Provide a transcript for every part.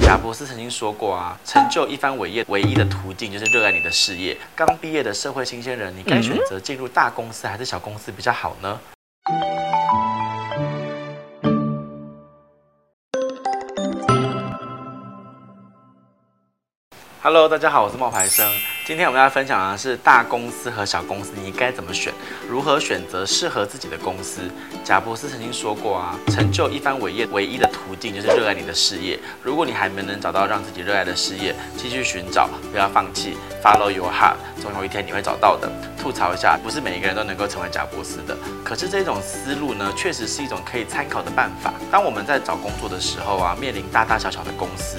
贾伯斯曾经说过啊，成就一番伟业唯一的途径就是热爱你的事业。刚毕业的社会新鲜人，你该选择进入大公司还是小公司比较好呢？Hello，大家好，我是冒牌生。今天我们要分享的是大公司和小公司，你该怎么选？如何选择适合自己的公司？贾博斯曾经说过啊，成就一番伟业唯一的途径就是热爱你的事业。如果你还没能找到让自己热爱的事业，继续寻找，不要放弃，Follow your heart，总有一天你会找到的。吐槽一下，不是每一个人都能够成为贾博斯的，可是这种思路呢，确实是一种可以参考的办法。当我们在找工作的时候啊，面临大大小小的公司。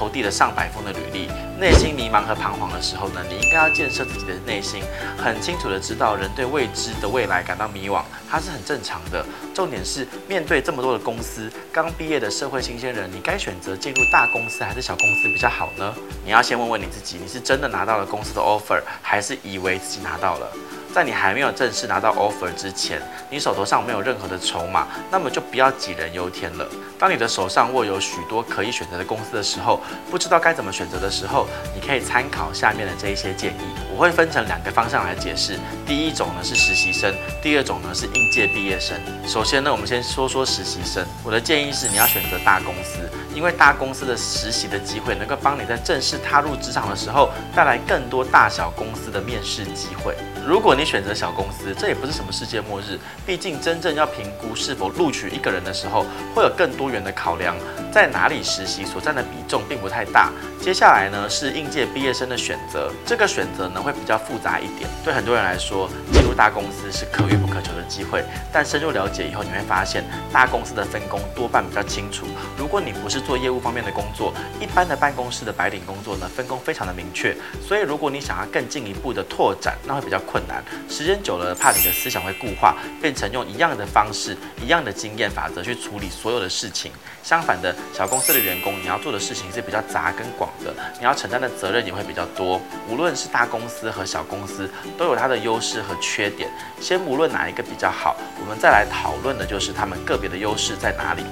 投递了上百封的履历，内心迷茫和彷徨的时候呢，你应该要建设自己的内心，很清楚的知道人对未知的未来感到迷惘，它是很正常的。重点是面对这么多的公司，刚毕业的社会新鲜人，你该选择进入大公司还是小公司比较好呢？你要先问问你自己，你是真的拿到了公司的 offer，还是以为自己拿到了？在你还没有正式拿到 offer 之前，你手头上没有任何的筹码，那么就不要杞人忧天了。当你的手上握有许多可以选择的公司的时候，不知道该怎么选择的时候，你可以参考下面的这一些建议。我会分成两个方向来解释。第一种呢是实习生，第二种呢是应届毕业生。首先呢，我们先说说实习生。我的建议是你要选择大公司，因为大公司的实习的机会能够帮你在正式踏入职场的时候带来更多大小公司的面试机会。如果你选择小公司，这也不是什么世界末日。毕竟真正要评估是否录取一个人的时候，会有更多元的考量。在哪里实习所占的比重并不太大。接下来呢是应届毕业生的选择，这个选择呢会比较复杂一点。对很多人来说，进入大公司是可遇不可求的机会。但深入了解以后，你会发现大公司的分工多半比较清楚。如果你不是做业务方面的工作，一般的办公室的白领工作呢，分工非常的明确。所以如果你想要更进一步的拓展，那会比较困难。时间久了，怕你的思想会固化，变成用一样的方式、一样的经验法则去处理所有的事情。相反的，小公司的员工，你要做的事情是比较杂跟广的，你要承担的责任也会比较多。无论是大公司和小公司，都有它的优势和缺点。先无论哪一个比较好，我们再来讨论的就是他们个别的优势在哪里。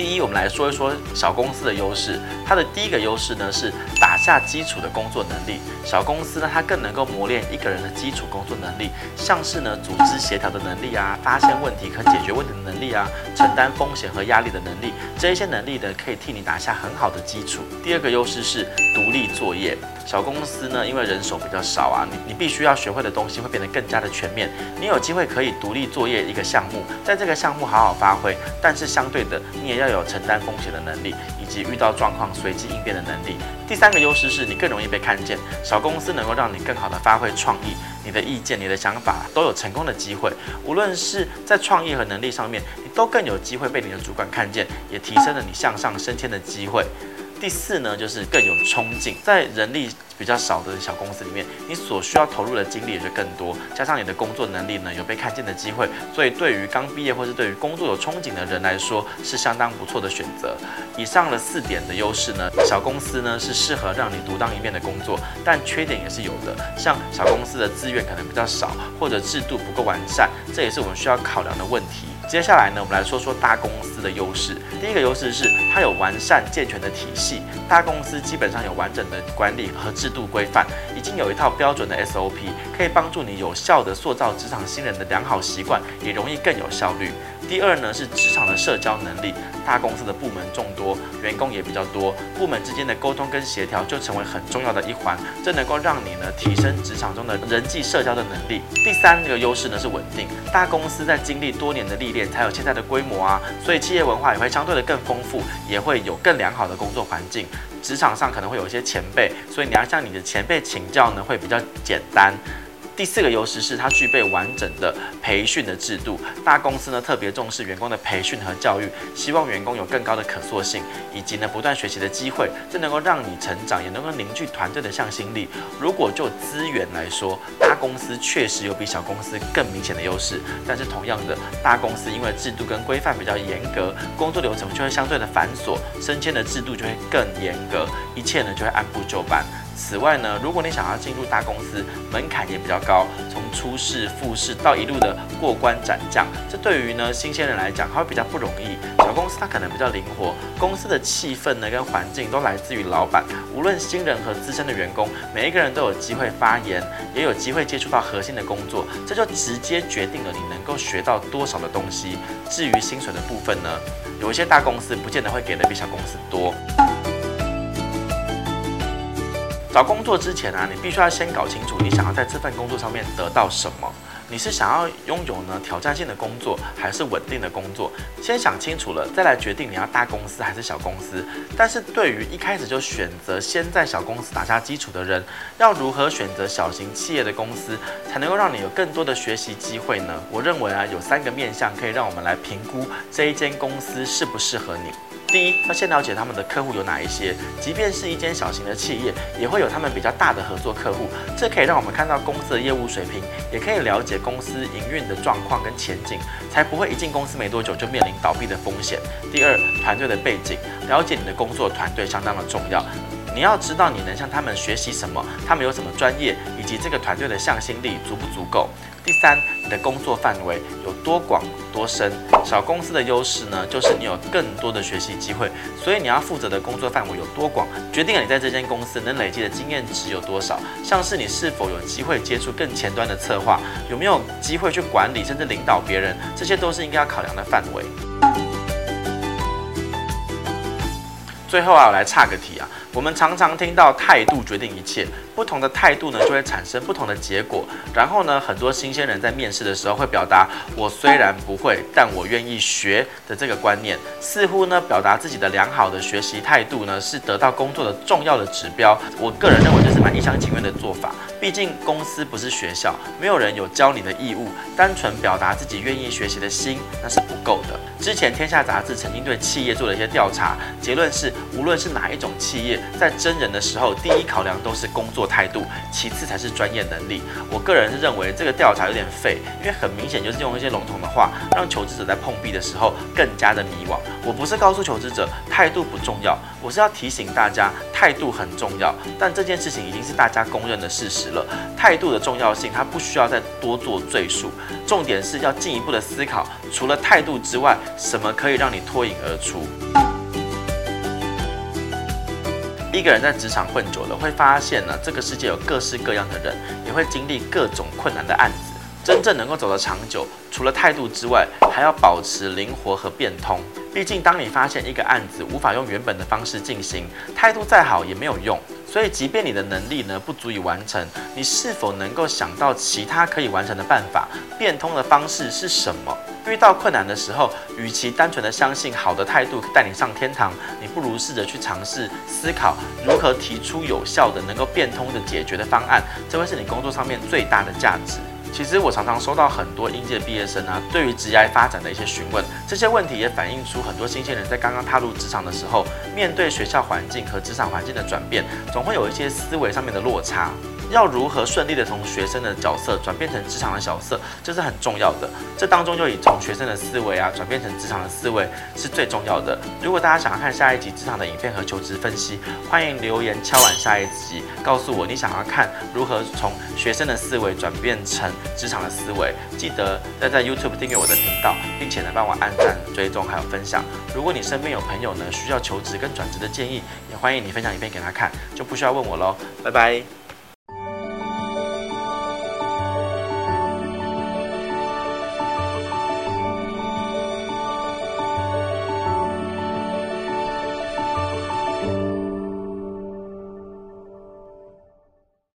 第一，我们来说一说小公司的优势。它的第一个优势呢是打下基础的工作能力。小公司呢，它更能够磨练一个人的基础工作能力，像是呢组织协调的能力啊，发现问题和解决问题的能力啊，承担风险和压力的能力。这一些能力呢，可以替你打下很好的基础。第二个优势是独立作业。小公司呢，因为人手比较少啊，你你必须要学会的东西会变得更加的全面。你有机会可以独立作业一个项目，在这个项目好好发挥，但是相对的，你也要有承担风险的能力，以及遇到状况随机应变的能力。第三个优势是你更容易被看见。小公司能够让你更好的发挥创意，你的意见、你的想法都有成功的机会。无论是在创意和能力上面，你都更有机会被你的主管看见，也提升了你向上升迁的机会。第四呢，就是更有冲劲。在人力比较少的小公司里面，你所需要投入的精力也就更多，加上你的工作能力呢，有被看见的机会，所以对于刚毕业或是对于工作有憧憬的人来说，是相当不错的选择。以上的四点的优势呢，小公司呢是适合让你独当一面的工作，但缺点也是有的，像小公司的资源可能比较少，或者制度不够完善，这也是我们需要考量的问题。接下来呢，我们来说说大公司的优势。第一个优势是它有完善健全的体系，大公司基本上有完整的管理和制度规范，已经有一套标准的 SOP，可以帮助你有效地塑造职场新人的良好习惯，也容易更有效率。第二呢是职场的社交能力，大公司的部门众多，员工也比较多，部门之间的沟通跟协调就成为很重要的一环，这能够让你呢提升职场中的人际社交的能力。第三个优势呢是稳定，大公司在经历多年的历练才有现在的规模啊，所以企业文化也会相对的更丰富，也会有更良好的工作环境。职场上可能会有一些前辈，所以你要向你的前辈请教呢会比较简单。第四个优势是它具备完整的培训的制度，大公司呢特别重视员工的培训和教育，希望员工有更高的可塑性，以及呢不断学习的机会，这能够让你成长，也能够凝聚团队的向心力。如果就资源来说，大公司确实有比小公司更明显的优势，但是同样的，大公司因为制度跟规范比较严格，工作流程就会相对的繁琐，升迁的制度就会更严格，一切呢就会按部就班。此外呢，如果你想要进入大公司，门槛也比较高，从初试、复试到一路的过关斩将，这对于呢新鲜人来讲，他会比较不容易。小公司它可能比较灵活，公司的气氛呢跟环境都来自于老板，无论新人和资深的员工，每一个人都有机会发言，也有机会接触到核心的工作，这就直接决定了你能够学到多少的东西。至于薪水的部分呢，有一些大公司不见得会给的比小公司多。找工作之前啊，你必须要先搞清楚你想要在这份工作上面得到什么。你是想要拥有呢挑战性的工作，还是稳定的工作？先想清楚了，再来决定你要大公司还是小公司。但是对于一开始就选择先在小公司打下基础的人，要如何选择小型企业的公司，才能够让你有更多的学习机会呢？我认为啊，有三个面向可以让我们来评估这一间公司适不适合你。第一，要先了解他们的客户有哪一些，即便是一间小型的企业，也会有他们比较大的合作客户，这可以让我们看到公司的业务水平，也可以了解公司营运的状况跟前景，才不会一进公司没多久就面临倒闭的风险。第二，团队的背景，了解你的工作团队相当的重要。你要知道你能向他们学习什么，他们有什么专业，以及这个团队的向心力足不足够。第三，你的工作范围有多广多深。小公司的优势呢，就是你有更多的学习机会，所以你要负责的工作范围有多广，决定了你在这间公司能累积的经验值有多少。像是你是否有机会接触更前端的策划，有没有机会去管理甚至领导别人，这些都是应该要考量的范围。最后啊，我来岔个题啊。我们常常听到态度决定一切，不同的态度呢，就会产生不同的结果。然后呢，很多新鲜人在面试的时候会表达“我虽然不会，但我愿意学”的这个观念，似乎呢，表达自己的良好的学习态度呢，是得到工作的重要的指标。我个人认为这是蛮一厢情愿的做法。毕竟公司不是学校，没有人有教你的义务。单纯表达自己愿意学习的心，那是不够的。之前天下杂志曾经对企业做了一些调查，结论是，无论是哪一种企业。在征人的时候，第一考量都是工作态度，其次才是专业能力。我个人是认为这个调查有点废，因为很明显就是用一些笼统的话，让求职者在碰壁的时候更加的迷惘。我不是告诉求职者态度不重要，我是要提醒大家态度很重要。但这件事情已经是大家公认的事实了，态度的重要性它不需要再多做赘述。重点是要进一步的思考，除了态度之外，什么可以让你脱颖而出？一个人在职场混久了，会发现呢，这个世界有各式各样的人，也会经历各种困难的案子。真正能够走得长久，除了态度之外，还要保持灵活和变通。毕竟，当你发现一个案子无法用原本的方式进行，态度再好也没有用。所以，即便你的能力呢不足以完成，你是否能够想到其他可以完成的办法？变通的方式是什么？遇到困难的时候，与其单纯的相信好的态度带你上天堂，你不如试着去尝试思考如何提出有效的、能够变通的解决的方案，这会是你工作上面最大的价值。其实我常常收到很多应届毕业生啊，对于职业发展的一些询问，这些问题也反映出很多新鲜人在刚刚踏入职场的时候，面对学校环境和职场环境的转变，总会有一些思维上面的落差。要如何顺利的从学生的角色转变成职场的角色，这是很重要的。这当中就以从学生的思维啊转变成职场的思维是最重要的。如果大家想要看下一集职场的影片和求职分析，欢迎留言敲完下一集，告诉我你想要看如何从学生的思维转变成职场的思维。记得要在 YouTube 订阅我的频道，并且呢帮我按赞、追踪还有分享。如果你身边有朋友呢需要求职跟转职的建议，也欢迎你分享影片给他看，就不需要问我喽。拜拜。